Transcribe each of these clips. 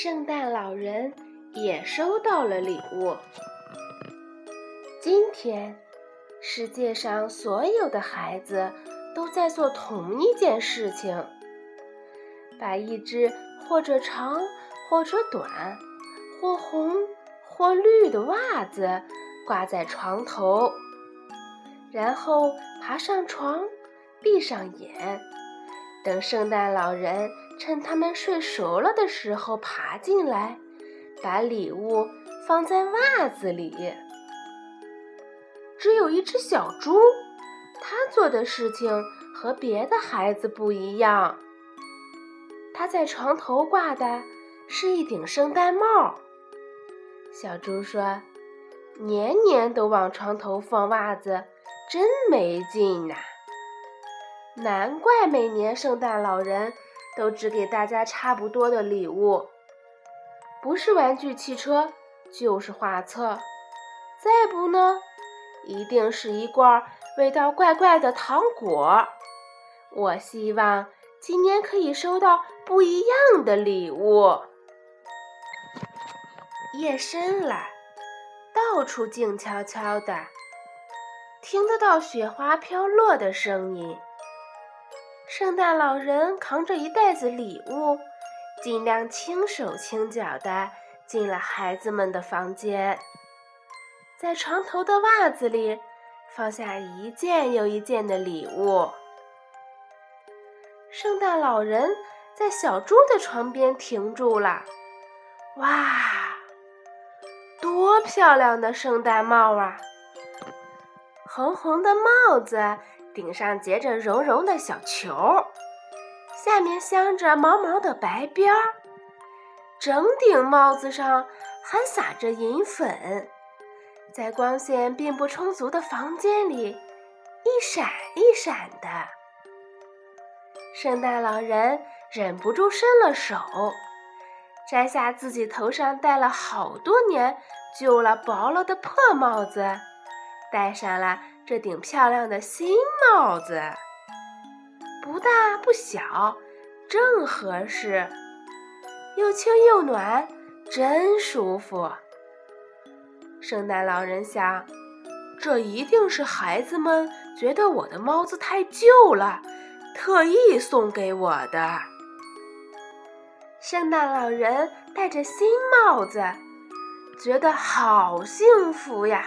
圣诞老人也收到了礼物。今天，世界上所有的孩子都在做同一件事情：把一只或者长、或者短、或红、或绿的袜子挂在床头，然后爬上床，闭上眼，等圣诞老人。趁他们睡熟了的时候爬进来，把礼物放在袜子里。只有一只小猪，它做的事情和别的孩子不一样。它在床头挂的是一顶圣诞帽。小猪说：“年年都往床头放袜子，真没劲呐！难怪每年圣诞老人。”都只给大家差不多的礼物，不是玩具汽车，就是画册，再不呢，一定是一罐味道怪怪的糖果。我希望今年可以收到不一样的礼物。夜深了，到处静悄悄的，听得到雪花飘落的声音。圣诞老人扛着一袋子礼物，尽量轻手轻脚地进了孩子们的房间，在床头的袜子里放下一件又一件的礼物。圣诞老人在小猪的床边停住了，哇，多漂亮的圣诞帽啊！红红的帽子。顶上结着绒绒的小球，下面镶着毛毛的白边儿，整顶帽子上还撒着银粉，在光线并不充足的房间里一闪一闪的。圣诞老人忍不住伸了手，摘下自己头上戴了好多年、旧了薄了的破帽子，戴上了。这顶漂亮的新帽子，不大不小，正合适，又轻又暖，真舒服。圣诞老人想，这一定是孩子们觉得我的帽子太旧了，特意送给我的。圣诞老人戴着新帽子，觉得好幸福呀！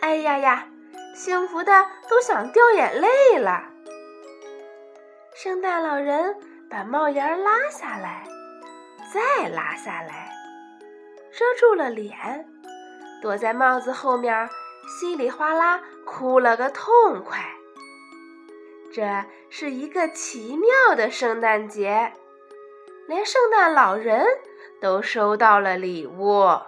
哎呀呀！幸福的都想掉眼泪了。圣诞老人把帽檐拉下来，再拉下来，遮住了脸，躲在帽子后面，稀里哗啦哭了个痛快。这是一个奇妙的圣诞节，连圣诞老人都收到了礼物。